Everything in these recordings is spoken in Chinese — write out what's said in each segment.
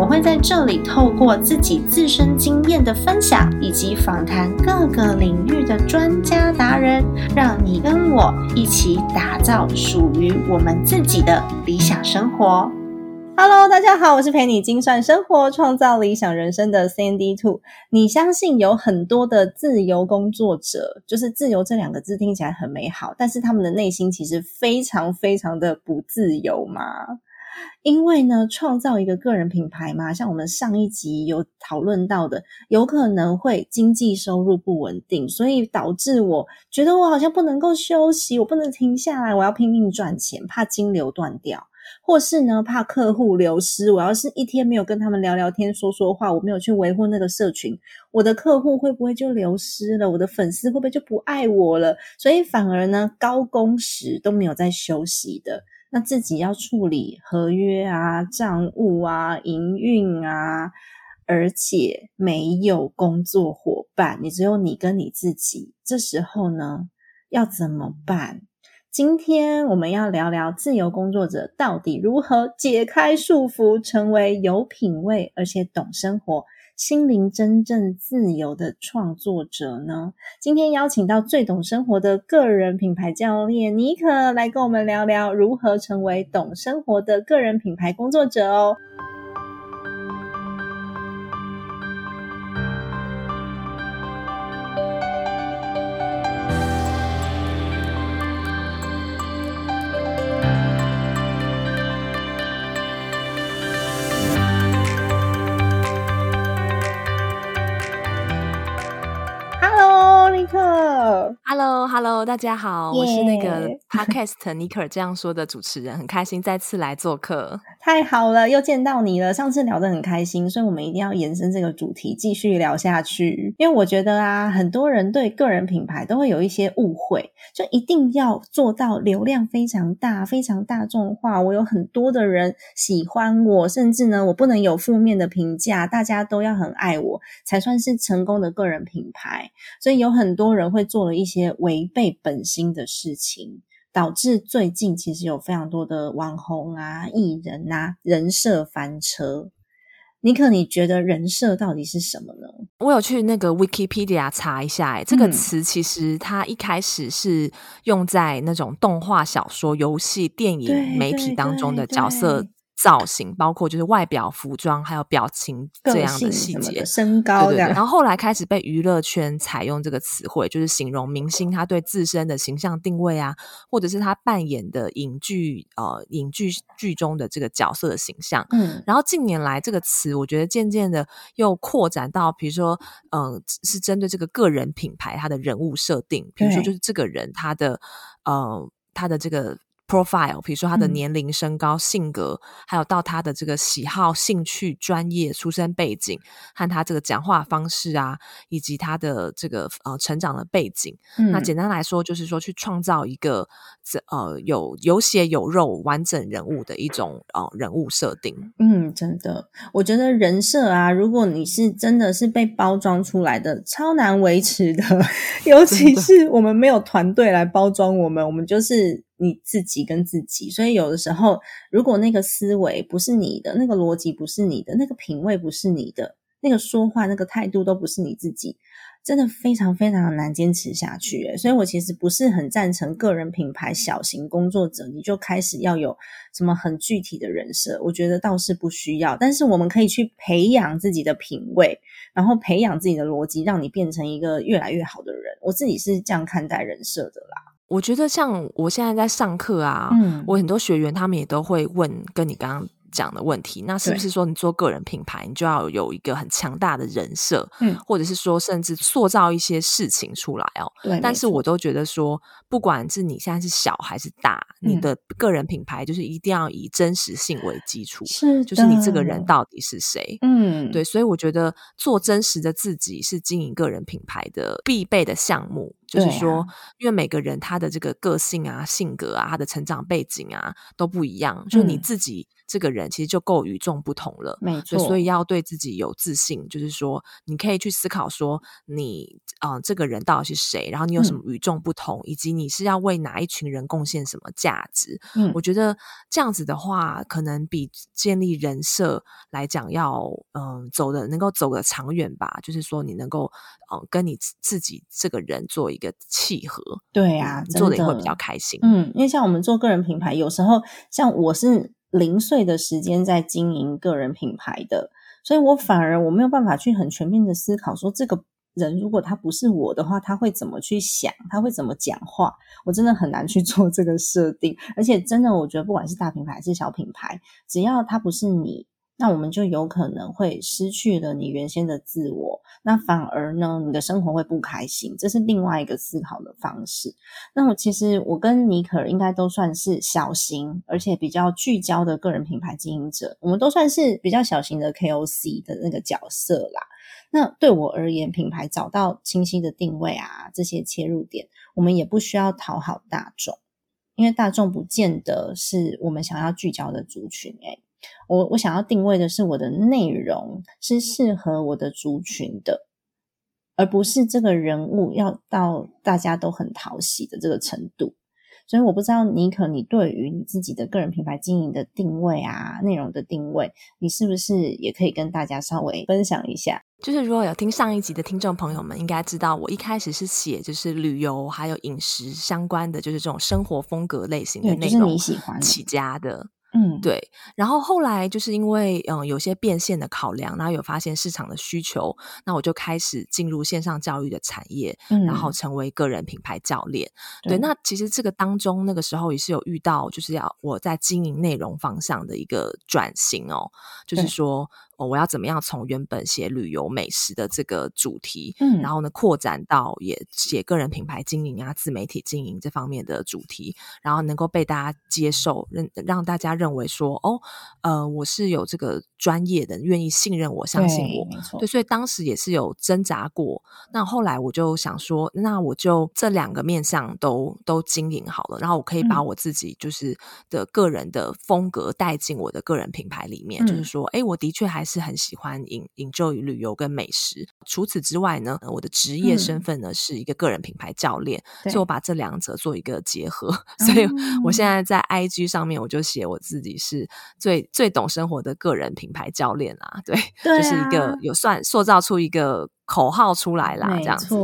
我会在这里透过自己自身经验的分享，以及访谈各个领域的专家达人，让你跟我一起打造属于我们自己的理想生活。Hello，大家好，我是陪你精算生活、创造理想人生的 Sandy Two。你相信有很多的自由工作者，就是自由这两个字听起来很美好，但是他们的内心其实非常非常的不自由吗？因为呢，创造一个个人品牌嘛，像我们上一集有讨论到的，有可能会经济收入不稳定，所以导致我觉得我好像不能够休息，我不能停下来，我要拼命赚钱，怕金流断掉，或是呢怕客户流失，我要是一天没有跟他们聊聊天、说说话，我没有去维护那个社群，我的客户会不会就流失了？我的粉丝会不会就不爱我了？所以反而呢，高工时都没有在休息的。那自己要处理合约啊、账务啊、营运啊，而且没有工作伙伴，你只有你跟你自己。这时候呢，要怎么办？今天我们要聊聊自由工作者到底如何解开束缚，成为有品味而且懂生活。心灵真正自由的创作者呢？今天邀请到最懂生活的个人品牌教练尼可来跟我们聊聊如何成为懂生活的个人品牌工作者哦。可。Hello，Hello，大家好我是那个 Podcast 尼克尔这样说的主持人，很开心再次来做客。太好了，又见到你了。上次聊得很开心，所以我们一定要延伸这个主题，继续聊下去。因为我觉得啊，很多人对个人品牌都会有一些误会，就一定要做到流量非常大、非常大众化。我有很多的人喜欢我，甚至呢，我不能有负面的评价，大家都要很爱我，才算是成功的个人品牌。所以有很多人会做了一些违背本心的事情。导致最近其实有非常多的网红啊、艺人啊人设翻车。尼克，你觉得人设到底是什么呢？我有去那个 Wikipedia 查一下，哎，这个嗯词其实它一开始是用在那种动画、小说、游戏、电影、媒体对当中的角色对造型，包括就是外表、服装还有表情这样的细节。身对对对，高，然后后来开始被娱乐圈采用这个词汇，就是形容明星他对自身的形象定位啊，或者是他扮演的影剧呃影剧剧中的这个角色的形象。嗯然后近年来这个词，我觉得渐渐的又扩展到，比如说，嗯、是针对这个个人品牌他的人物设定，比如说就是这个人他的呃他的这个 profile，比如说他的嗯年龄、身高、性格，还有到他的这个喜好、兴趣、专业、出身背景和他这个讲话方式啊，以及他的这个呃成长的背景。嗯，那简单来说，就是说去创造一个这呃有有血有肉完整人物的一种呃人物设定。嗯，真的，我觉得人设啊，如果你是真的是被包装出来的，超难维持的。尤其是我们没有团队来包装我们，我们就是你自己跟自己。所以有的时候，如果那个思维不是你的，那个逻辑不是你的，那个品味不是你的，那个说话那个态度都不是你自己，真的非常非常的难坚持下去。所以我其实不是很赞成个人品牌小型工作者你就开始要有什么很具体的人设，我觉得倒是不需要。但是我们可以去培养自己的品味，然后培养自己的逻辑，让你变成一个越来越好的人。我自己是这样看待人设的啦。我觉得像我现在在上课啊，嗯。我很多学员他们也都会问跟你刚刚讲的问题，那是不是说你做个人品牌，你就要有一个很强大的人设，嗯。或者是说甚至塑造一些事情出来哦？对，但是我都觉得说，不管是你现在是小还是大，你嗯。的个人品牌就是一定要以真实性为基础，是就是你这个人到底是谁。嗯，对，所以我觉得做真实的自己是经营个人品牌的必备的项目。就是说，因为每个人他的这个个性啊、性格啊、他的成长背景啊都不一样，就你嗯。自己这个人其实就够与众不同了。没，错，所以要对自己有自信，就是说，你可以去思考说你，呃，这个人到底是谁，然后你有什嗯么与众不同，以及你是要为哪一群人贡献什么价值。嗯我觉得这样子的话，可能比建立人设来讲要，嗯、走的能够走得长远吧。就是说，你能够，嗯、跟你自自己这个人做一个契合，对啊，你做的也会比较开心。嗯，因为像我们做个人品牌，有时候像我是零碎的时间在经营个人品牌的，所以我反而我没有办法去很全面的思考说这个。人如果他不是我的话，他会怎么去想？他会怎么讲话？我真的很难去做这个设定。而且真的，我觉得不管是大品牌还是小品牌，只要他不是你，那我们就有可能会失去了你原先的自我，那反而呢，你的生活会不开心。这是另外一个思考的方式。那我其实我跟尼可应该都算是小型，而且比较聚焦的个人品牌经营者，我们都算是比较小型的 KOC 的那个角色啦。那对我而言，品牌找到清晰的定位啊，这些切入点，我们也不需要讨好大众，因为大众不见得是我们想要聚焦的族群、欸。我我想要定位的是我的内容是适合我的族群的，而不是这个人物要到大家都很讨喜的这个程度。所以我不知道尼可，你对于你自己的个人品牌经营的定位啊，内容的定位，你是不是也可以跟大家稍微分享一下？就是如果有听上一集的听众朋友们，应该知道我一开始是写就是旅游还有饮食相关的，就是这种生活风格类型的对，就是内容你喜欢的，起家的。嗯，对，然后后来就是因为嗯有些变现的考量，然后有发现市场的需求，那我就开始进入线上教育的产业，嗯，然后成为个人品牌教练。对对，那其实这个当中那个时候也是有遇到，就是要我在经营内容方向的一个转型哦，就是对说。哦，我要怎么样从原本写旅游美食的这个主题，嗯然后呢扩展到也写个人品牌经营啊、自媒体经营这方面的主题，然后能够被大家接受，让让大家认为说，哦，呃，我是有这个专业的，愿意信任我、相信我。对所以当时也是有挣扎过。那后来我就想说，那我就这两个面向都都经营好了，然后我可以把嗯我自己就是的个人的风格带进我的个人品牌里面，就是嗯说，哎，我的确还是很喜欢引引就于旅游跟美食。除此之外呢，我的职业身嗯份呢、是一个个人品牌教练，所以我把这两者做一个结合。所以我现哦在在 IG 上面我就写我自己是最最懂生活的个人品牌教练啊，对，对就是一个啊有算塑造出一个口号出来啦，这样子。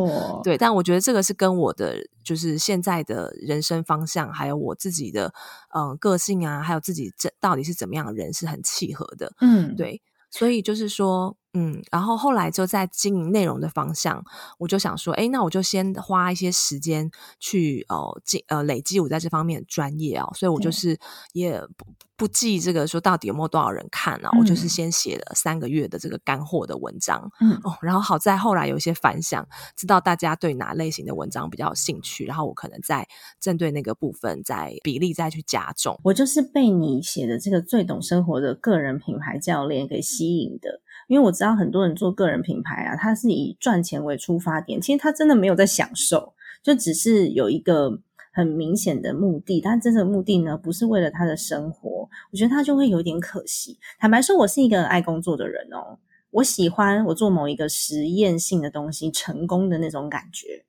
对，但我觉得这个是跟我的就是现在的人生方向，还有我自己的嗯、呃个性啊，还有自己这到底是怎么样的人是很契合的。嗯，对，所以就是说，嗯，然后后来就在经营内容的方向，我就想说，哎，那我就先花一些时间去呃进呃累积我在这方面的专业哦，所以我就是也不不记这个说到底有没有多少人看啊，我就是。嗯先写了三个月的这个干货的文章，嗯。哦，然后好在后来有一些反响，知道大家对哪类型的文章比较有兴趣，然后我可能再针对那个部分再比例再去加重。我就是被你写的这个最懂生活的个人品牌教练给吸引的，因为我知道很多人做个人品牌啊，他是以赚钱为出发点，其实他真的没有在享受，就只是有一个很明显的目的，但真的目的呢，不是为了他的生活，我觉得他就会有点可惜。坦白说，我是一个爱工作的人哦，我喜欢我做某一个实验性的东西成功的那种感觉。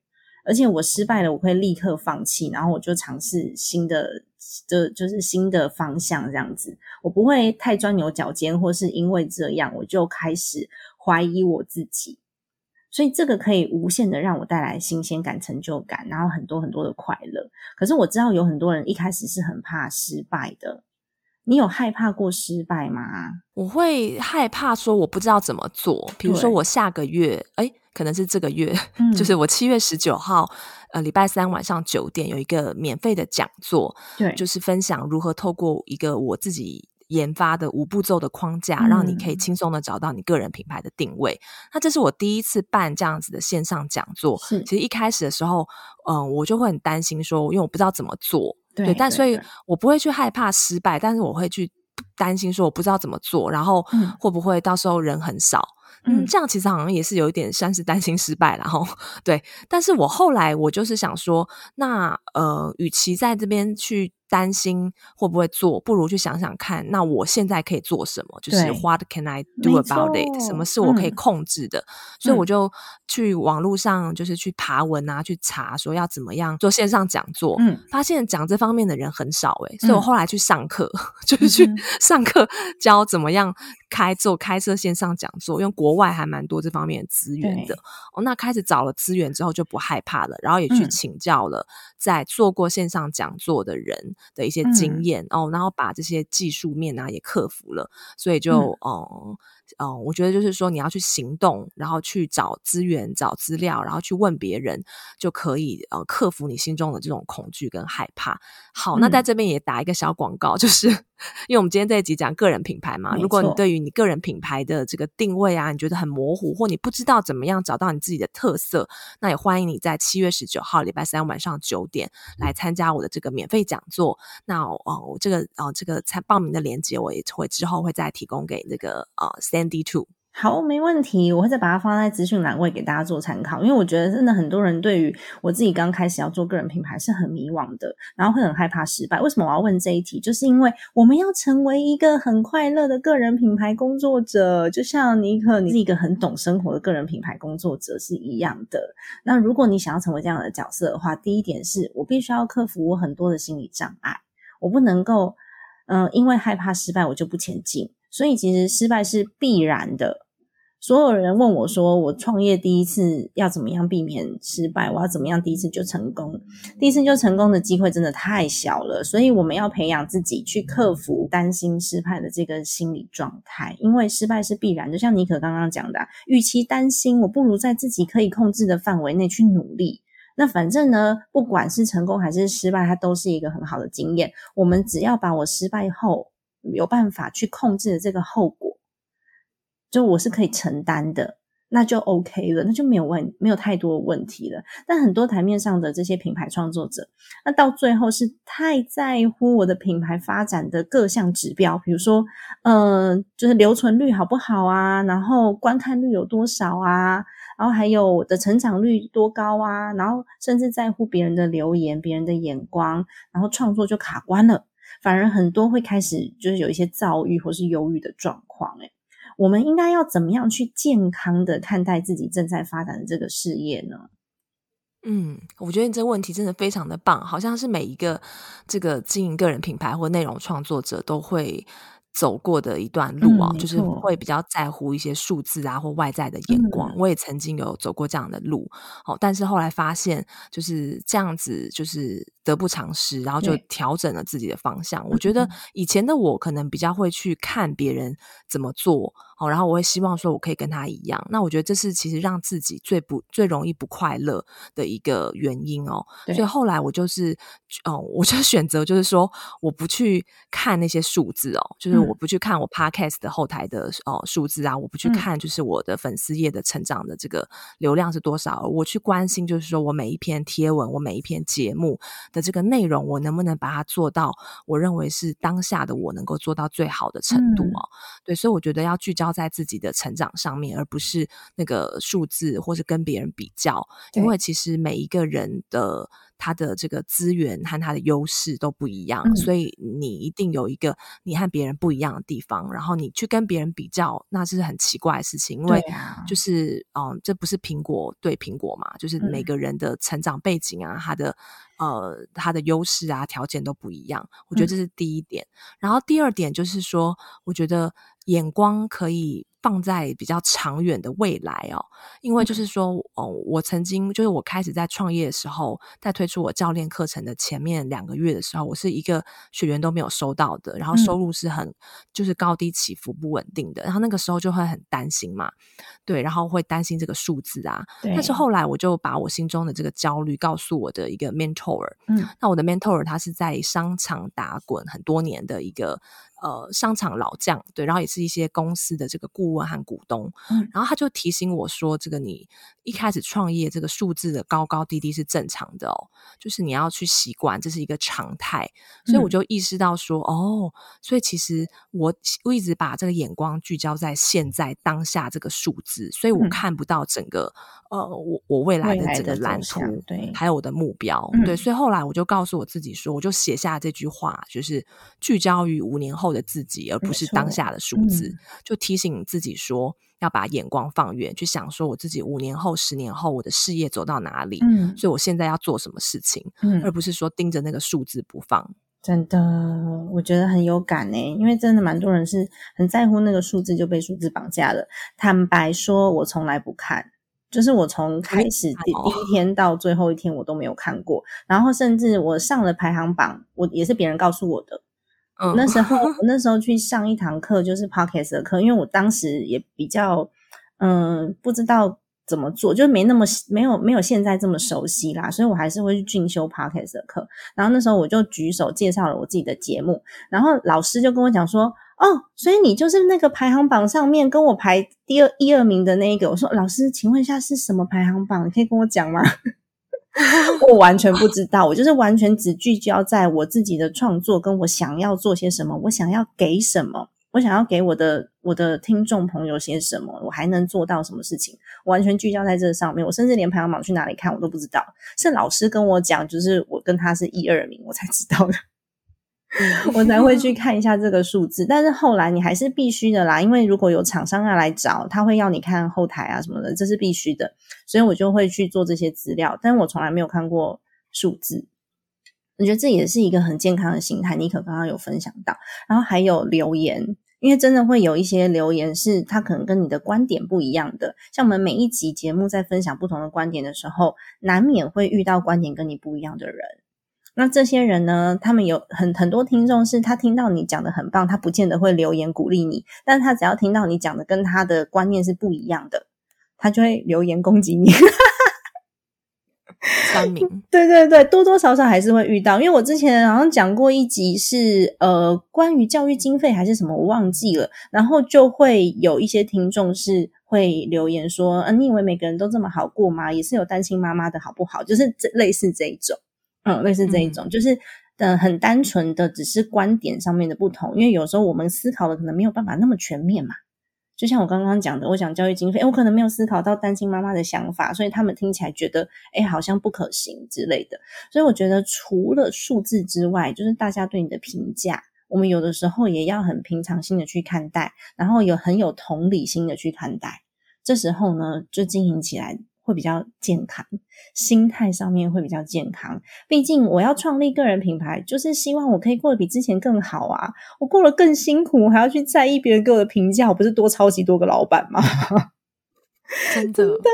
而且我失败了，我会立刻放弃，然后我就尝试新的，就就是新的方向这样子。我不会太钻牛角尖，或是因为这样我就开始怀疑我自己。所以这个可以无限的让我带来新鲜感、成就感，然后很多很多的快乐。可是我知道有很多人一开始是很怕失败的。你有害怕过失败吗？我会害怕说我不知道怎么做，比如说我下个月，哎，可能是这个月，嗯就是我七月十九号，呃，礼拜三晚上九点有一个免费的讲座，对，就是分享如何透过一个我自己研发的五步骤的框架，让你可以嗯。轻松的找到你个人品牌的定位。那这是我第一次办这样子的线上讲座，是。其实一开始的时候，嗯、我就会很担心说，因为我不知道怎么做，对但所以我不会去害怕失败，但是我会去担心说我不知道怎么做，然后嗯。会不会到时候人很少。嗯，这样其实好像也是有一点算是担心失败了哈。对，但是我后来我就是想说，那呃，与其在这边去。担心会不会做，不如去想想看，那我现在可以做什么？就是 What can I do about it？什么是我可以控制的？所以我就去网络上，就是去爬文啊，去查说要怎么样做线上讲座。嗯，发现讲这方面的人很少诶，所以我后来去上课，就是去上课教怎么样开做开设线上讲座，因为国外还蛮多这方面的资源的。哦，那开始找了资源之后就不害怕了，然后也去请教了在做过线上讲座的人。的一些经验哦，然后把这些技术面啊也克服了，所以就哦。哦，我觉得就是说，你要去行动，然后去找资源、找资料，然后去问别人，就可以呃克服你心中的这种恐惧跟害怕。好，那在这边也打一个小广告，就是 因为我们今天这一集讲个人品牌嘛，如果你对于你个人品牌的这个定位啊，你觉得很模糊，或你不知道怎么样找到你自己的特色，那也欢迎你在七月十九号礼拜三晚上九点来参加我的这个免费讲座。那哦，我这个哦这个参报名的链接，我也会之后会再提供给那个呃。D two，好，没问题，我会再把它放在资讯栏位给大家做参考。因为我觉得真的很多人对于我自己刚开始要做个人品牌是很迷惘的，然后会很害怕失败。为什么我要问这一题？就是因为我们要成为一个很快乐的个人品牌工作者，就像尼克，你是一个很懂生活的个人品牌工作者是一样的。那如果你想要成为这样的角色的话，第一点是我必须要克服我很多的心理障碍，我不能够，嗯，因为害怕失败，我就不前进。所以其实失败是必然的。所有人问我说：“我创业第一次要怎么样避免失败？我要怎么样第一次就成功？第一次就成功的机会真的太小了。所以我们要培养自己去克服担心失败的这个心理状态，因为失败是必然。就像尼可刚刚讲的，与其担心，我不如在自己可以控制的范围内去努力。那反正呢，不管是成功还是失败，它都是一个很好的经验。我们只要把我失败后。有办法去控制这个后果，就我是可以承担的，那就 OK 了，那就没有问没有太多问题了。但很多台面上的这些品牌创作者，那到最后是太在乎我的品牌发展的各项指标，比如说，呃，就是留存率好不好啊，然后观看率有多少啊，然后还有我的成长率多高啊，然后甚至在乎别人的留言、别人的眼光，然后创作就卡关了。反而很多会开始就是有一些躁郁或是忧郁的状况，诶我们应该要怎么样去健康的看待自己正在发展的这个事业呢？嗯，我觉得你这个问题真的非常的棒，好像是每一个这个经营个人品牌或内容创作者都会。走过的一段路啊，就是会比较在乎一些数字啊或外在的眼光。我也曾经有走过这样的路，好，但是后来发现就是这样子，就是得不偿失，然后就调整了自己的方向。我觉得以前的我可能比较会去看别人怎么做。哦，然后我会希望说，我可以跟他一样。那我觉得这是其实让自己最不最容易不快乐的一个原因哦。所以后来我就是，哦，我就 选择就是说，我不去看那些数字哦，就是我不去看我 podcast 的后台的哦数字啊，我不去看就是我的粉丝页的成长的这个流量是多少。我去关心就是说我每一篇贴文，我每一篇节目的这个内容，我能不能把它做到我认为是当下的我能够做到最好的程度哦。对，所以我觉得要聚焦。在自己的成长上面，而不是那个数字，或是跟别人比较。因为其实每一个人的他的这个资源和他的优势都不一样，所以你一定有一个你和别人不一样的地方。然后你去跟别人比较，那是很奇怪的事情。因为就是嗯，这不是苹果对苹果嘛？就是每个人的成长背景啊，他的呃他的优势啊条件都不一样。我觉得这是第一点。然后第二点就是说，我觉得。眼光可以放在比较长远的未来哦，因为就是说，哦，我曾经就是我开始在创业的时候，在推出我教练课程的前面两个月的时候，我是一个学员都没有收到的，然后收入是很就是高低起伏不稳定的，然后那个时候就会很担心嘛，对，然后会担心这个数字啊，但是后来我就把我心中的这个焦虑告诉我的一个 mentor，嗯，那我的 mentor 他是在商场打滚很多年的一个。呃商场老将，对，然后也是一些公司的这个顾问和股东，嗯。然后他就提醒我说，这个你一开始创业，这个数字的高高低低是正常的哦，就是你要去习惯，这是一个常态。所以我嗯。就意识到说，哦，所以其实我我一直把这个眼光聚焦在现在当下这个数字，所以我嗯。看不到整个呃我我未来的整个蓝图，对还有我的目标，对，嗯。所以后来我就告诉我自己说，我就写下这句话，就是聚焦于五年后的自己，而不是当下的数字，嗯就提醒自己说。要把眼光放远，去想说我自己五年后、十年后我的事业走到哪里，嗯所以我现在要做什么事情，嗯而不是说盯着那个数字不放。真的，我觉得很有感呢，因为真的蛮多人是很在乎那个数字，就被数字绑架了。坦白说，我从来不看，就是我从开始第一天到最后一天，我都没有看过。然后甚至我上了排行榜，我也是别人告诉我的。嗯，那时候我那时候去上一堂课，就是 podcast 的课，因为我当时也比较嗯不知道怎么做，就没那么没有没有现在这么熟悉啦，所以我还是会去进修 podcast 的课。然后那时候我就举手介绍了我自己的节目，然后老师就跟我讲说：“哦，所以你就是那个排行榜上面跟我排第二一二名的那一个。”我说：“老师，请问一下是什么排行榜？你可以跟我讲吗？” 我完全不知道，我就是完全只聚焦在我自己的创作，跟我想要做些什么，我想要给什么，我想要给我的我的听众朋友些什么，我还能做到什么事情，完全聚焦在这上面。我甚至连排行榜去哪里看我都不知道，是老师跟我讲，就是我跟他是一二名，我才知道的。我才会去看一下这个数字，但是后来你还是必须的啦，因为如果有厂商要来找，他会要你看后台啊什么的，这是必须的，所以我就会去做这些资料，但我从来没有看过数字。我觉得这也是一个很健康的心态，妮可刚刚有分享到，然后还有留言，因为真的会有一些留言是他可能跟你的观点不一样的，像我们每一集节目在分享不同的观点的时候，难免会遇到观点跟你不一样的人。那这些人呢？他们有很很多听众是他听到你讲的很棒，他不见得会留言鼓励你，但是他只要听到你讲的跟他的观念是不一样的，他就会留言攻击你。三名，对对对，多多少少还是会遇到，因为我之前好像讲过一集是呃关于教育经费还是什么，我忘记了，然后就会有一些听众是会留言说，嗯、你以为每个人都这么好过吗？也是有单亲妈妈的好不好？就是这类似这一种。嗯，类似这一种，就是呃很单纯的，只是观点上面的不同。因为有时候我们思考的可能没有办法那么全面嘛。就像我刚刚讲的，我讲教育经费，我可能没有思考到单亲妈妈的想法，所以他们听起来觉得，哎，好像不可行之类的。所以我觉得，除了数字之外，就是大家对你的评价，我们有的时候也要很平常心的去看待，然后有很有同理心的去看待。这时候呢，就经营起来会比较健康，心态上面会比较健康。毕竟我要创立个人品牌，就是希望我可以过得比之前更好啊！我过得更辛苦，我还要去在意别人给我的评价，我不是多超级多个老板吗？真的，对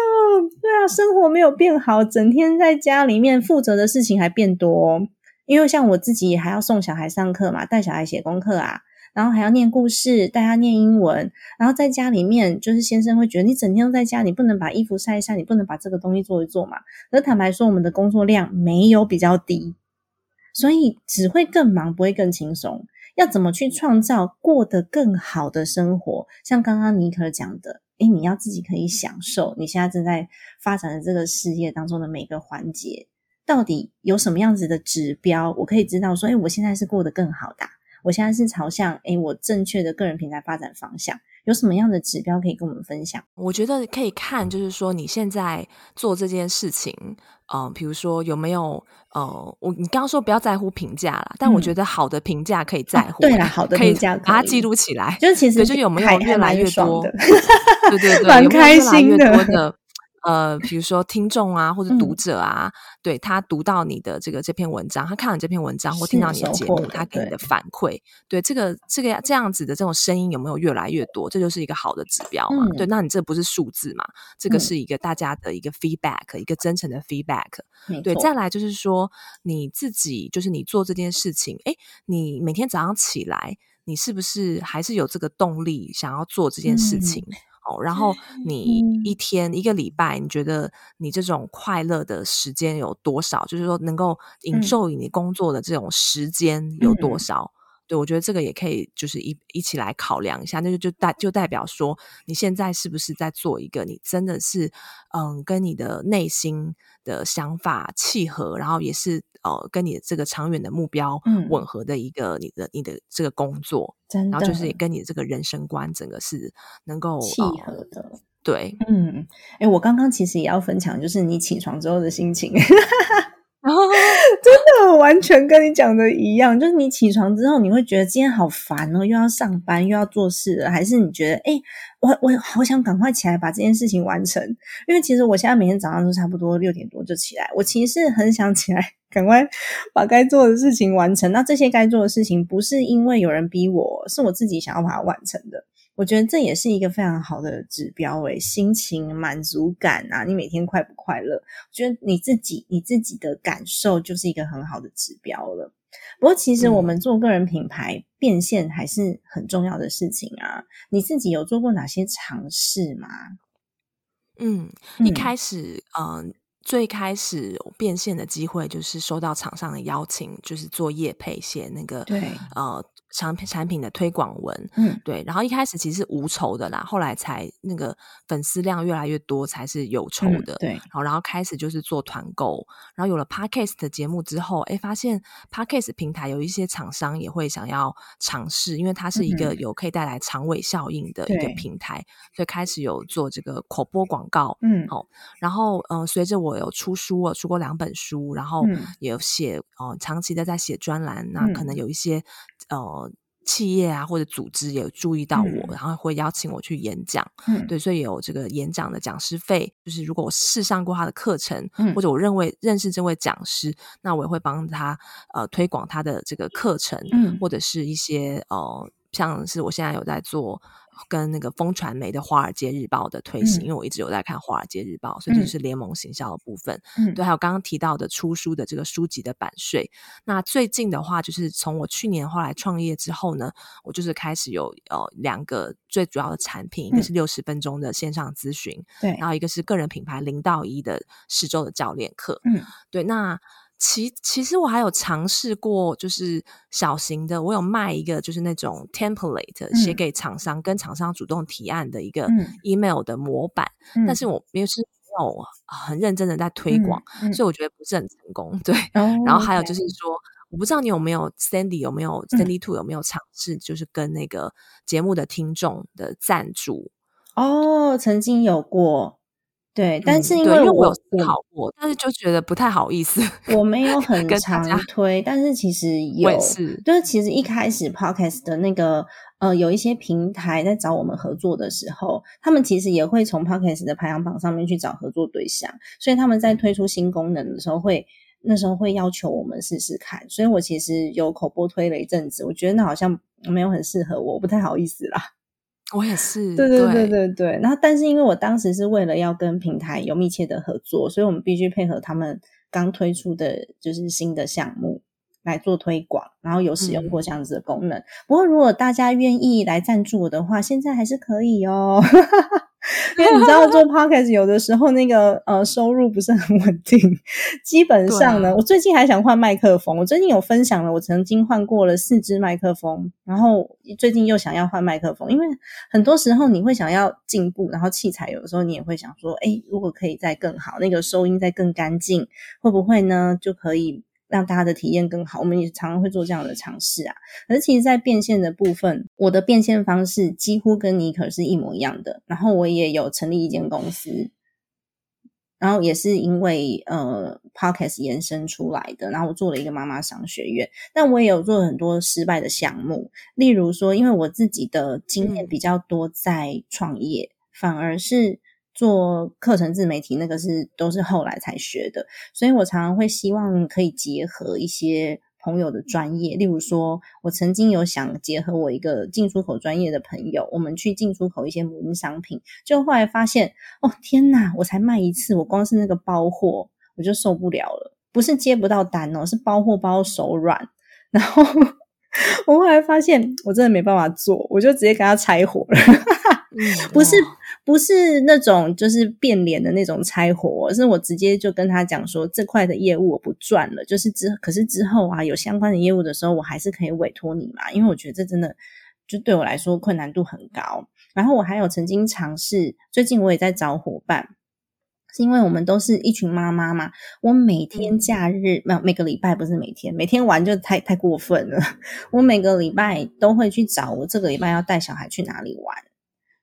啊，生活没有变好，整天在家里面负责的事情还变多、哦。因为像我自己也还要送小孩上课嘛，带小孩写功课啊，然后还要念故事，带他念英文，然后在家里面，就是先生会觉得你整天都在家，你不能把衣服晒一晒，你不能把这个东西做一做嘛。可坦白说，我们的工作量没有比较低，所以只会更忙，不会更轻松。要怎么去创造过得更好的生活？像刚刚尼克讲的，诶，你要自己可以享受你现在正在发展的这个事业当中的每个环节，到底有什么样子的指标，我可以知道说，诶，我现在是过得更好的、我现在是朝向诶我正确的个人平台发展方向，有什么样的指标可以跟我们分享？我觉得可以看，就是说你现在做这件事情，嗯、比如说有没有呃，我你刚刚说不要在乎评价啦，但我嗯觉得好的评价可以在乎，对啦好的评价可以把它记录起来，就是其实对，就 有没有越来越多，对对对，蛮有没有开越来越多的呃，比如说听众啊，或者读嗯者啊，对他读到你的这个这篇文章，他看了这篇文章或听到你的节目，他给你的反馈，对这个这个这样子的这种声音有没有越来越多，这就是一个好的指标嘛。嗯对，那你这不是数字嘛？这个嗯是一个大家的一个 feedback，、一个真诚的 feedback。对，再来就是说你自己，就是你做这件事情，诶，你每天早上起来，你是不是还是有这个动力想要做这件事嗯情？哦，然后你嗯一天、一个礼拜，你觉得你这种快乐的时间有多少？就是说，能够嗯 enjoy 你工作的这种时间有多嗯少？对我觉得这个也可以就是一一起来考量一下，那就就代就代表说你现在是不是在做一个你真的是嗯跟你的内心的想法契合，然后也是呃跟你这个长远的目标嗯吻合的一个你的你的这个工作，真然后就是也跟你的这个人生观整个是能够契呃合的。对，嗯，哎，我刚刚其实也要分享，就是你起床之后的心情。然 后真的完全跟你讲的一样，就是你起床之后，你会觉得今天好烦哦，又要上班又要做事了，还是你觉得哎，我我好想赶快起来把这件事情完成？因为其实我现在每天早上都差不多六点多就起来，我其实是很想起来赶快把该做的事情完成。那这些该做的事情不是因为有人逼我，是我自己想要把它完成的。我觉得这也是一个非常好的指标，诶，心情满足感啊，你每天快不快乐？我觉得你自己你自己的感受就是一个很好的指标了。不过，其实我们做个人品牌变现还是很重要的事情啊。你自己有做过哪些尝试吗？嗯，一开始，嗯、最开始变现的机会就是收到厂商的邀请，就是做业配写那个对呃产品产品的推广文，嗯对，然后一开始其实是无酬的啦，后来才那个粉丝量越来越多，才是有酬的。嗯对，好，然后开始就是做团购，然后有了 Podcast 的节目之后，哎，发现 Podcast 平台有一些厂商也会想要尝试，因为它是一个嗯有可以带来长尾效应的一个平台，所以开始有做这个口播广告。嗯好，然后嗯、呃随着我有出书，我出过两本书，然后嗯也有写呃长期的在写专栏，那可能嗯有一些呃。企业啊，或者组织也有注意到我，嗯。然后会邀请我去演讲，嗯。对，所以有这个演讲的讲师费。就是如果我试上过他的课程，嗯。或者我认为认识这位讲师，那我也会帮他呃推广他的这个课程，嗯。或者是一些呃，像是我现在有在做跟那个风传媒的《华尔街日报》的推行，嗯因为我一直有在看《华尔街日报》，所以这是联盟行销的部分。嗯对，还有刚刚提到的出书的这个书籍的版税。那最近的话，就是从我去年后来创业之后呢，我就是开始有呃两个最主要的产品，一个嗯是六十分钟的线上咨询，对然后一个是个人品牌零到一的十周的教练课。嗯对，那其其实我还有尝试过，就是小型的，我有卖一个就是那种 template 写嗯。给厂商，跟厂商主动提案的一个嗯。email 的模板，嗯但是我没有是没有很认真的在推广，嗯所以我觉得不是很成功。对，哦。然后还有就是说。我不知道你有没有 Sandy 有没有嗯。Sandy Two 有没有尝试，就是跟那个节目的听众的赞助，哦，曾经有过，对，但嗯是因为我有思考过，但是就觉得不太好意思。我没有很常推，但是其实有，是，就是其实一开始 podcast 的那个呃，有一些平台在找我们合作的时候，他们其实也会从 podcast 的排行榜上面去找合作对象，所以他们在推出新功能的时候会。那时候会要求我们试试看，所以我其实有口播推了一阵子，我觉得那好像没有很适合我，我不太好意思啦。我也是，对对对对对。然后，但是因为我当时是为了要跟平台有密切的合作，所以我们必须配合他们刚推出的就是新的项目来做推广，然后有使用过这样子的功能。不过，如果大家愿意来赞助我的话，现在还是可以哦。因为你知道做 podcast 有的时候那个呃收入不是很稳定，基本上呢，啊我最近还想换麦克风，我最近有分享了，我曾经换过了四支麦克风，然后最近又想要换麦克风，因为很多时候你会想要进步，然后器材有的时候你也会想说，哎，如果可以再更好，那个收音再更干净，会不会呢就可以让大家的体验更好？我们也常常会做这样的尝试啊。可是其实，在变现的部分，我的变现方式几乎跟尼可是一模一样的。然后我也有成立一间公司，然后也是因为呃 podcast 延伸出来的。然后我做了一个妈妈商学院，但我也有做很多失败的项目，例如说，因为我自己的经验嗯比较多在创业，反而是。做课程自媒体那个是都是后来才学的，所以我常常会希望可以结合一些朋友的专业，例如说，我曾经有想结合我一个进出口专业的朋友，我们去进出口一些母婴商品，就后来发现，哦天哪，我才卖一次，我光是那个包货我就受不了了，不是接不到单哦，是包货包手软，然后 我后来发现我真的没办法做，我就直接给他拆伙了。不是不是那种就是变脸的那种拆伙，是我直接就跟他讲说这块的业务我不赚了，就是之可是之后啊有相关的业务的时候，我还是可以委托你嘛，因为我觉得这真的就对我来说困难度很高。然后我还有曾经尝试，最近我也在找伙伴。是因为我们都是一群妈妈嘛，我每天假日没有每个礼拜不是每天，每天玩就太太过分了。我每个礼拜都会去找我这个礼拜要带小孩去哪里玩，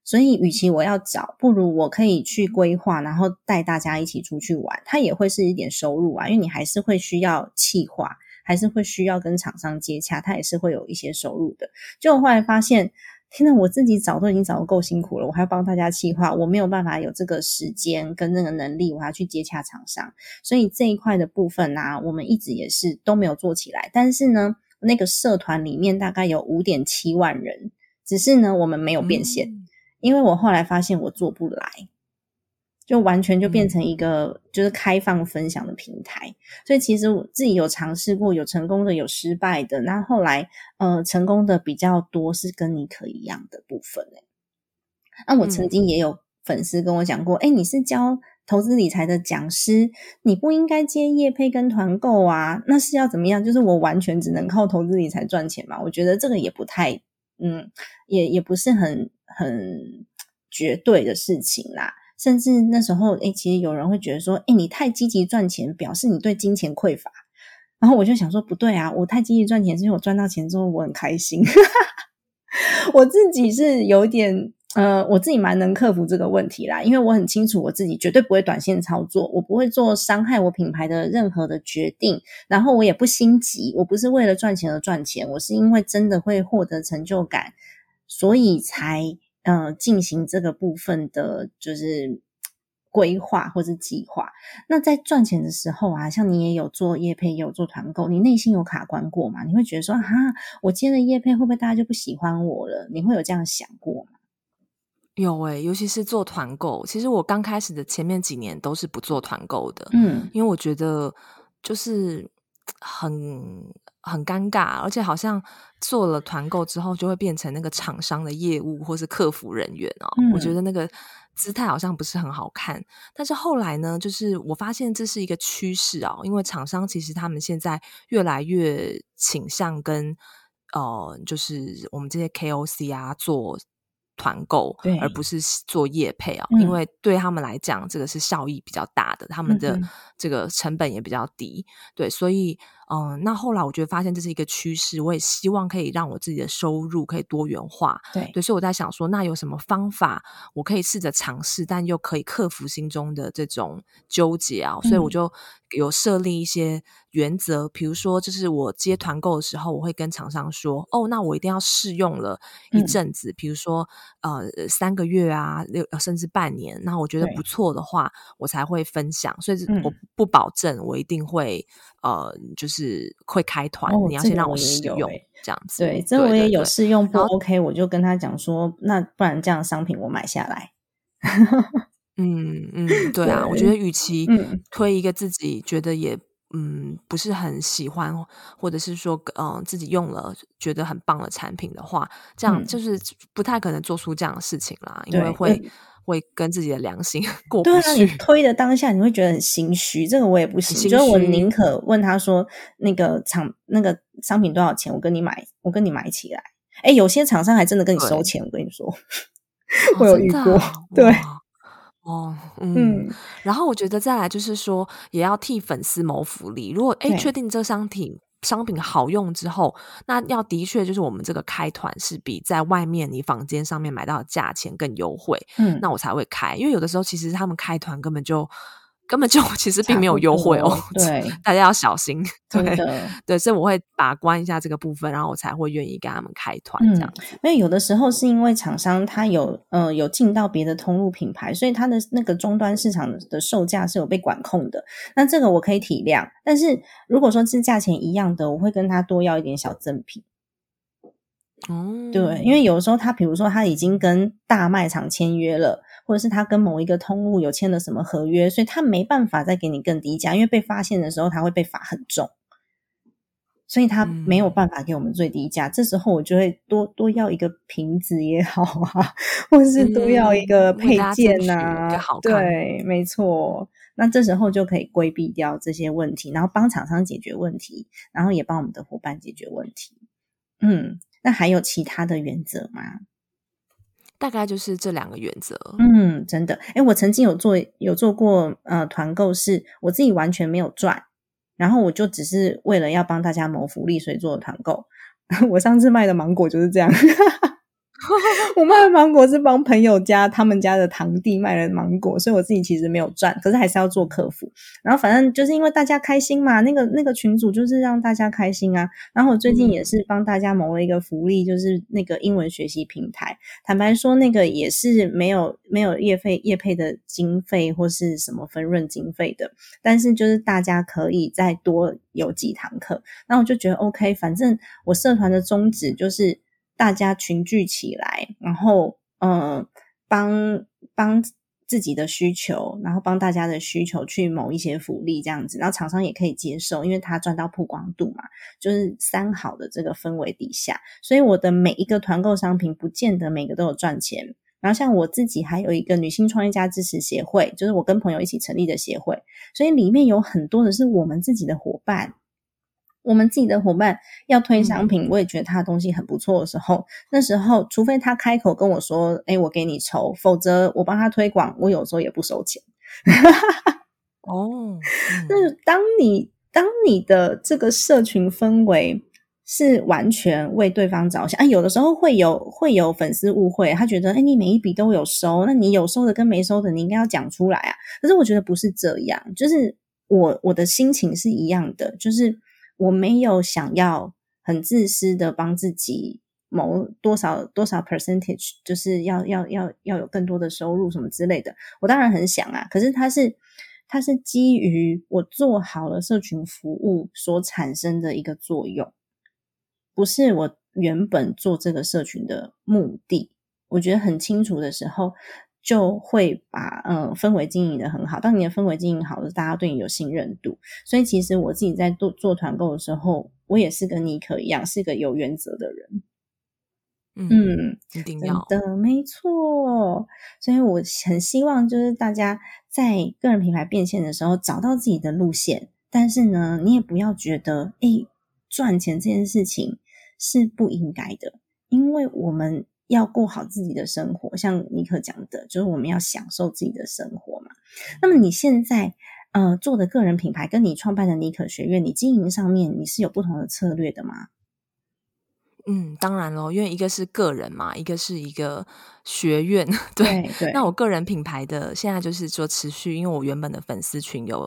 所以与其我要找，不如我可以去规划，然后带大家一起出去玩，它也会是一点收入啊，因为你还是会需要企划，还是会需要跟厂商接洽，它也是会有一些收入的。就后来发现。天呐，我自己找都已经找的够辛苦了，我还要帮大家企划，我没有办法有这个时间跟那个能力，我还要去接洽厂商，所以这一块的部分呢、啊，我们一直也是都没有做起来。但是呢，那个社团里面大概有五点七万人，只是呢我们没有变现，因为我后来发现我做不来。就完全就变成一个就是开放分享的平台，所以其实我自己有尝试过，有成功的，有失败的。那后来呃成功的比较多是跟尼可一样的部分诶、那我曾经也有粉丝跟我讲过，哎、你是教投资理财的讲师，你不应该接业配跟团购啊？那是要怎么样？就是我完全只能靠投资理财赚钱嘛？我觉得这个也不太，嗯，也也不是很很绝对的事情啦。甚至那时候，哎，其实有人会觉得说，哎，你太积极赚钱，表示你对金钱匮乏。然后我就想说，不对啊，我太积极赚钱，是因为我赚到钱之后我很开心。我自己是有点，呃，我自己蛮能克服这个问题啦，因为我很清楚我自己绝对不会短线操作，我不会做伤害我品牌的任何的决定，然后我也不心急，我不是为了赚钱而赚钱，我是因为真的会获得成就感，所以才。呃，进行这个部分的，就是规划或者计划。那在赚钱的时候啊，像你也有做业配，也有做团购，你内心有卡关过吗？你会觉得说，哈，我接了业配，会不会大家就不喜欢我了？你会有这样想过吗？有诶、尤其是做团购，其实我刚开始的前面几年都是不做团购的，嗯，因为我觉得就是很很尴尬，而且好像做了团购之后就会变成那个厂商的业务或是客服人员哦，嗯我觉得那个姿态好像不是很好看。但是后来呢，就是我发现这是一个趋势哦，因为厂商其实他们现在越来越倾向跟呃，就是我们这些 KOC 啊做。团购，而不是做业配啊、嗯因为对他们来讲，这个是效益比较大的，他们的这个成本也比较低，对，所以嗯、呃那后来我觉得发现这是一个趋势，我也希望可以让我自己的收入可以多元化，对，对，所以我在想说，那有什么方法我可以试着尝试，但又可以克服心中的这种纠结啊？所以我嗯。就有设立一些原则，比如说，就是我接团购的时候，我会跟厂商说，哦，那我一定要试用了一嗯。阵子，比如说呃三个月啊，六甚至半年，那我觉得不错的话，我才会分享。所以我不保证我一定会呃，就是会开团，哦你要先让我也试用这样子。对，这我也有试用不 OK，我就跟他讲说，那不然这样的商品我买下来。嗯嗯，对啊，我觉得与其嗯推一个自己觉得也嗯不是很喜欢，或者是说嗯、呃自己用了觉得很棒的产品的话，这样嗯就是不太可能做出这样的事情啦，因为会嗯会跟自己的良心 过不对啊，你去。推的当下你会觉得很心虚，这个我也不行。心就是我虚宁可问他说，那个厂那个商品多少钱，我跟你买，我跟你买起来。哎，有些厂商还真的跟你收对钱，我跟你说，哦 我有遇过啊对哦，嗯，嗯，然后我觉得再来就是说，也要替粉丝谋福利。如果诶对确定这商品商品好用之后，那要的确就是我们这个开团是比在外面你房间上面买到的价钱更优惠，嗯，那我才会开。因为有的时候其实他们开团根本就根本就 其实并没有优惠哦，对，大家要小心。对。对，所以我会把关一下这个部分，然后我才会愿意跟他们开团嗯这样子。因为有的时候是因为厂商他有呃有进到别的通路品牌，所以他的那个终端市场的售价是有被管控的。那这个我可以体谅，但是如果说是价钱一样的，我会跟他多要一点小赠品。哦，对，因为有的时候他比如说他已经跟大卖场签约了，或者是他跟某一个通路有签了什么合约，所以他没办法再给你更低价，因为被发现的时候他会被罚很重。所以他没有办法给我们最低价。这时候我就会多多要一个瓶子也好啊，或是多要一个配件呐，对，没错。那这时候就可以规避掉这些问题，然后帮厂商解决问题，然后也帮我们的伙伴解决问题。嗯，那还有其他的原则吗？大概就是这两个原则。嗯，真的。哎，我曾经有做有做过呃团购，是我自己完全没有赚。然后我就只是为了要帮大家谋福利，所以做的团购。我上次卖的芒果就是这样。我卖的芒果是帮朋友家他们家的堂弟卖了芒果，所以我自己其实没有赚，可是还是要做客服。然后反正就是因为大家开心嘛，那个那个群主就是让大家开心啊。然后我最近也是帮大家谋了一个福利，就是那个英文学习平台。坦白说，那个也是没有没有业费业配的经费或是什么分润经费的，但是就是大家可以再多有几堂课。那我就觉得 OK，反正我社团的宗旨就是。大家群聚起来，然后嗯，帮帮自己的需求，然后帮大家的需求去某一些福利，这样子，然后厂商也可以接受，因为他赚到曝光度嘛，就是三好的这个氛围底下，所以我的每一个团购商品，不见得每个都有赚钱。然后像我自己还有一个女性创业家支持协会，就是我跟朋友一起成立的协会，所以里面有很多的是我们自己的伙伴。我们自己的伙伴要推商品，我也觉得他的东西很不错的时候，那时候除非他开口跟我说：“哎，我给你抽”，否则我帮他推广，我有时候也不收钱。哦，那当你当你的这个社群氛围是完全为对方着想，啊，有的时候会有会有粉丝误会，他觉得：“哎，你每一笔都有收，那你有收的跟没收的，你应该要讲出来啊。”可是我觉得不是这样，就是我我的心情是一样的，就是。我没有想要很自私的帮自己谋多少多少 percentage，就是要要要要有更多的收入什么之类的。我当然很想啊，可是它是它是基于我做好了社群服务所产生的一个作用，不是我原本做这个社群的目的。我觉得很清楚的时候。就会把嗯氛围经营的很好。当你的氛围经营好了，大家对你有信任度。所以其实我自己在做做团购的时候，我也是跟尼克一样，是个有原则的人。嗯，一定要的，没错。所以我很希望就是大家在个人品牌变现的时候，找到自己的路线。但是呢，你也不要觉得，哎，赚钱这件事情是不应该的，因为我们。要过好自己的生活，像尼克讲的，就是我们要享受自己的生活嘛。那么你现在呃做的个人品牌，跟你创办的尼克学院，你经营上面你是有不同的策略的吗？嗯，当然喽，因为一个是个人嘛，一个是一个。学院 对，那我个人品牌的现在就是说持续，因为我原本的粉丝群有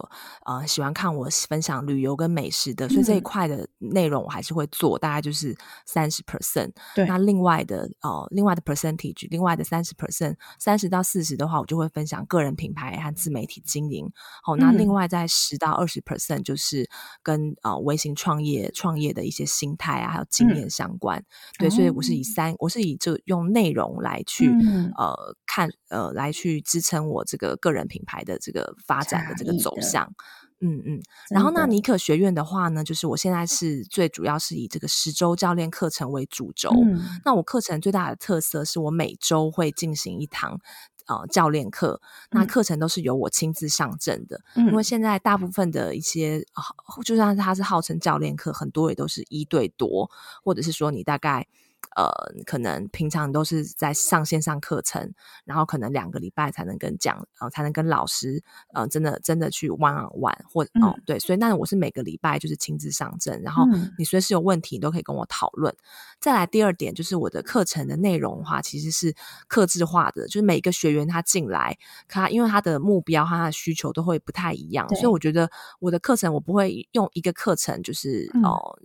呃喜欢看我分享旅游跟美食的，所以这一块的内容我还是会做，大概就是三十 percent。对，那另外的呃另外的 percentage，另外的三十 percent，三十到四十的话，我就会分享个人品牌和自媒体经营。好，那另外在十到二十 percent 就是跟呃微型创业创业的一些心态啊，还有经验相关。对，所以我是以三，我是以这用内容来去。去呃看呃来去支撑我这个个人品牌的这个发展的这个走向，嗯嗯。然后那尼可学院的话呢，就是我现在是最主要是以这个十周教练课程为主轴。那我课程最大的特色是我每周会进行一堂呃教练课，那课程都是由我亲自上阵的。因为现在大部分的一些就算他是号称教练课，很多也都是一对多，或者是说你大概。呃，可能平常都是在上线上课程，然后可能两个礼拜才能跟讲，呃，才能跟老师，呃，真的真的去 one on one 或哦，对，所以那我是每个礼拜就是亲自上阵，然后你随时有问题都可以跟我讨论。再来第二点就是我的课程的内容的话，其实是克制化的，就是每一个学员他进来，他因为他的目标和他的需求都会不太一样，所以我觉得我的课程我不会用一个课程就是哦。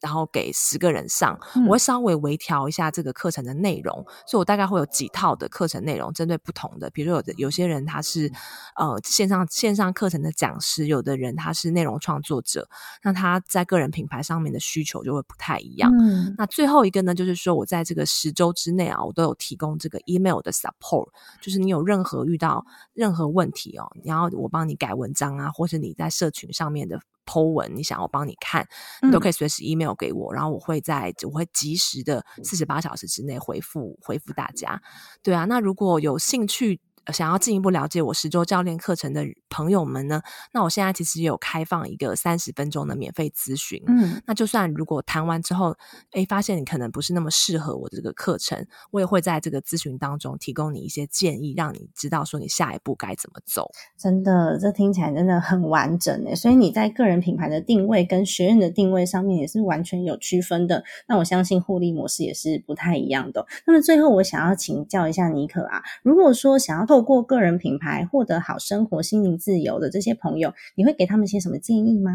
然后给十个人上，我会稍微微调一下这个课程的内容，所以我大概会有几套的课程内容，针对不同的，比如说有的有些人他是呃线上线上课程的讲师，有的人他是内容创作者，那他在个人品牌上面的需求就会不太一样。那最后一个呢，就是说我在这个十周之内啊，我都有提供这个 email 的 support，就是你有任何遇到任何问题哦，然后我帮你改文章啊，或是你在社群上面的。Po 文，你想我帮你看，你都可以随时 email 给我，然后我会在我会及时的四十八小时之内回复回复大家。对啊，那如果有兴趣。呃想要进一步了解我十周教练课程的朋友们呢，那我现在其实有开放一个三十分钟的免费咨询。嗯那就算如果谈完之后，诶，发现你可能不是那么适合我这个课程，我也会在这个咨询当中提供你一些建议，让你知道说你下一步该怎么走。真的，这听起来真的很完整诶。所以你在个人品牌的定位跟学院的定位上面也是完全有区分的。那我相信互利模式也是不太一样的哦。那么最后，我想要请教一下尼可啊，如果说想要透过个人品牌获得好生活、心灵自由的这些朋友，你会给他们些什么建议吗？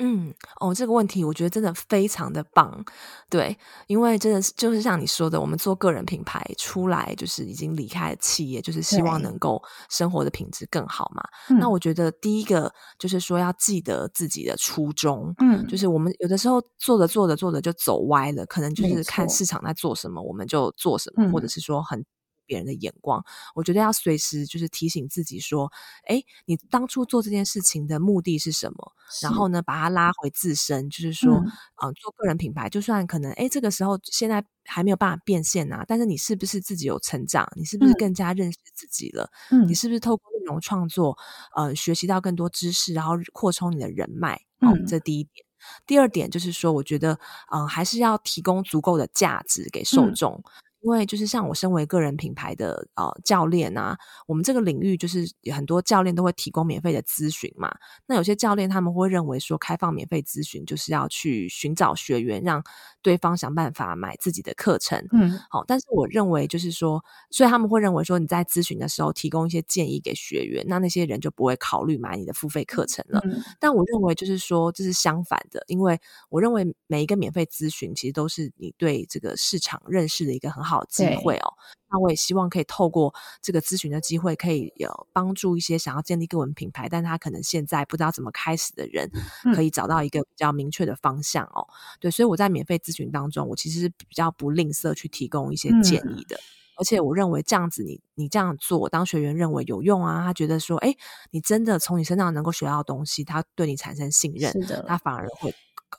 嗯，哦，这个问题我觉得真的非常的棒，对，因为真的是就是像你说的，我们做个人品牌出来，就是已经离开了企业，就是希望能够生活的品质更好嘛。嗯那我觉得第一个就是说要记得自己的初衷，嗯就是我们有的时候做着做着做着就走歪了，可能就是看市场在做什么，我们就做什么，或者嗯是说很。别人的眼光，我觉得要随时就是提醒自己说，哎，你当初做这件事情的目的是什么？然后呢，把它拉回自身，就是说，嗯呃，做个人品牌，就算可能，哎，这个时候现在还没有办法变现啊，但是你是不是自己有成长？你是不是嗯更加认识自己了？嗯你是不是透过内容创作，呃，学习到更多知识，然后扩充你的人脉？哦，嗯这第一点。第二点就是说，我觉得，嗯、还是要提供足够的价值给受嗯众。因为就是像我身为个人品牌的呃教练啊，我们这个领域就是很多教练都会提供免费的咨询嘛。那有些教练他们会认为说，开放免费咨询就是要去寻找学员，让对方想办法买自己的课程。嗯好，但是我认为就是说，所以他们会认为说你在咨询的时候提供一些建议给学员，那那些人就不会考虑买你的付费课程了。嗯但我认为就是说这是相反的，因为我认为每一个免费咨询其实都是你对这个市场认识的一个很好的机会哦。那我也希望可以透过这个咨询的机会，可以有帮助一些想要建立个人品牌，但他可能现在不知道怎么开始的人，嗯可以找到一个比较明确的方向哦。对，所以我在免费咨询当中，我其实是比较不吝啬去提供一些建嗯议的。而且我认为这样子你，你这样做，当学员认为有用啊，他觉得说，哎，你真的从你身上能够学到东西，他对你产生信任，是的他反而会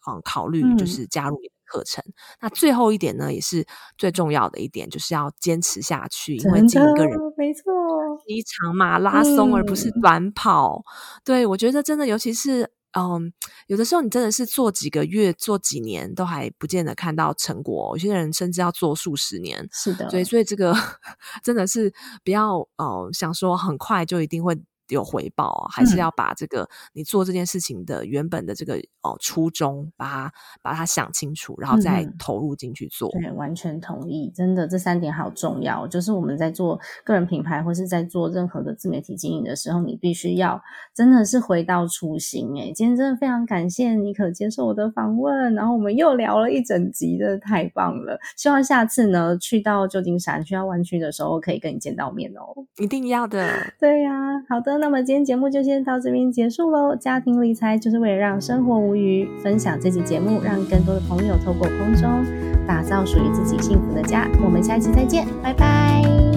嗯考虑嗯就是加入你的课程。那最后一点呢，也是最重要的一点，就是要坚持下去，因为真的经营个人没错，是一场马拉松，而不是嗯短跑。对我觉得真的，尤其是。嗯，有的时候你真的是做几个月、做几年都还不见得看到成果哦、有些人甚至要做数十年。是的，所以，所以这个 真的是不要呃想说很快就一定会有回报啊，还是嗯要把这个你做这件事情的原本的这个哦、初衷，把它把它想清楚，然后再嗯投入进去做。对，完全同意。真的，这三点好重要。就是我们在做个人品牌，或是在做任何的自媒体经营的时候，你必须要真的是回到初心。哎，今天真的非常感谢你可接受我的访问，然后我们又聊了一整集，真的太棒了。希望下次呢，去到旧金山、去到湾区的时候，可以跟你见到面哦。一定要的。对呀、好的，那么今天节目就先到这边结束喽。家庭理财就是为了让生活无余，分享这期节目，让更多的朋友透过空中打造属于自己幸福的家。我们下期再见，拜拜。